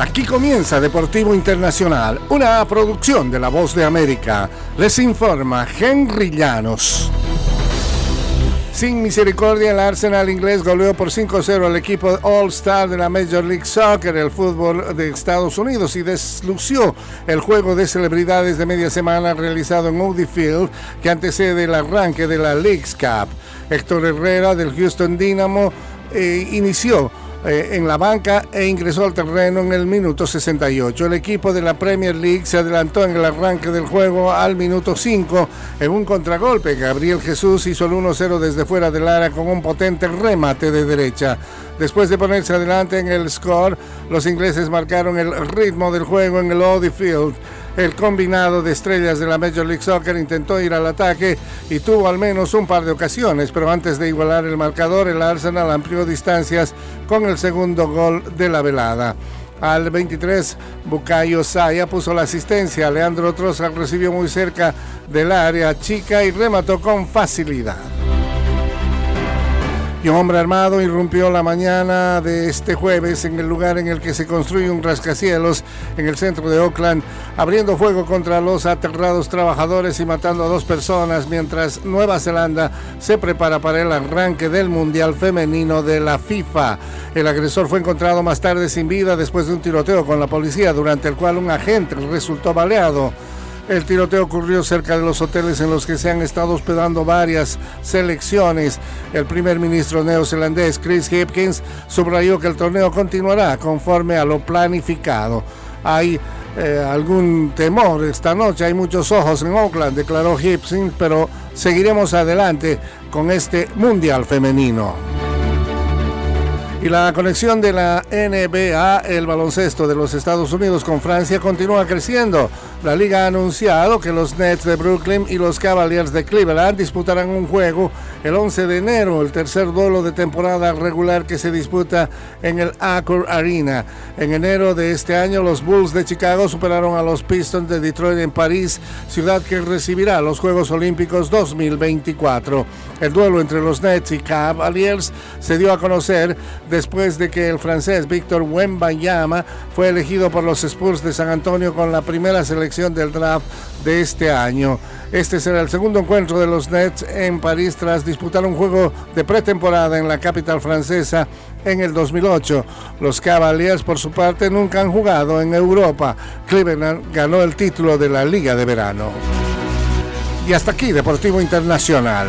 Aquí comienza Deportivo Internacional, una producción de La Voz de América. Les informa Henry Llanos. Sin misericordia, el Arsenal inglés goleó por 5-0 al equipo All-Star de la Major League Soccer, el fútbol de Estados Unidos, y deslució el juego de celebridades de media semana realizado en Audi Field, que antecede el arranque de la League's Cup. Héctor Herrera del Houston Dynamo eh, inició eh, en la banca e ingresó al terreno en el minuto 68. El equipo de la Premier League se adelantó en el arranque del juego al minuto 5 en un contragolpe. Gabriel Jesús hizo el 1-0 desde fuera del área con un potente remate de derecha. Después de ponerse adelante en el score, los ingleses marcaron el ritmo del juego en el Audi Field. El combinado de estrellas de la Major League Soccer intentó ir al ataque y tuvo al menos un par de ocasiones, pero antes de igualar el marcador, el Arsenal amplió distancias con el segundo gol de la velada. Al 23, Bukayo Saya puso la asistencia. Leandro Troza recibió muy cerca del área chica y remató con facilidad y un hombre armado irrumpió la mañana de este jueves en el lugar en el que se construye un rascacielos en el centro de Oakland, abriendo fuego contra los aterrados trabajadores y matando a dos personas mientras Nueva Zelanda se prepara para el arranque del Mundial Femenino de la FIFA. El agresor fue encontrado más tarde sin vida después de un tiroteo con la policía durante el cual un agente resultó baleado. El tiroteo ocurrió cerca de los hoteles en los que se han estado hospedando varias selecciones. El primer ministro neozelandés Chris Hipkins subrayó que el torneo continuará conforme a lo planificado. Hay eh, algún temor esta noche, hay muchos ojos en Oakland, declaró Hipkins, pero seguiremos adelante con este Mundial Femenino. Y la conexión de la NBA, el baloncesto de los Estados Unidos con Francia, continúa creciendo. La liga ha anunciado que los Nets de Brooklyn y los Cavaliers de Cleveland disputarán un juego el 11 de enero, el tercer duelo de temporada regular que se disputa en el Accor Arena. En enero de este año, los Bulls de Chicago superaron a los Pistons de Detroit en París, ciudad que recibirá los Juegos Olímpicos 2024. El duelo entre los Nets y Cavaliers se dio a conocer después de que el francés Víctor Wembanyama fue elegido por los Spurs de San Antonio con la primera selección del draft de este año. Este será el segundo encuentro de los Nets en París tras disputar un juego de pretemporada en la capital francesa en el 2008. Los Cavaliers, por su parte, nunca han jugado en Europa. Cleveland ganó el título de la Liga de Verano. Y hasta aquí, Deportivo Internacional.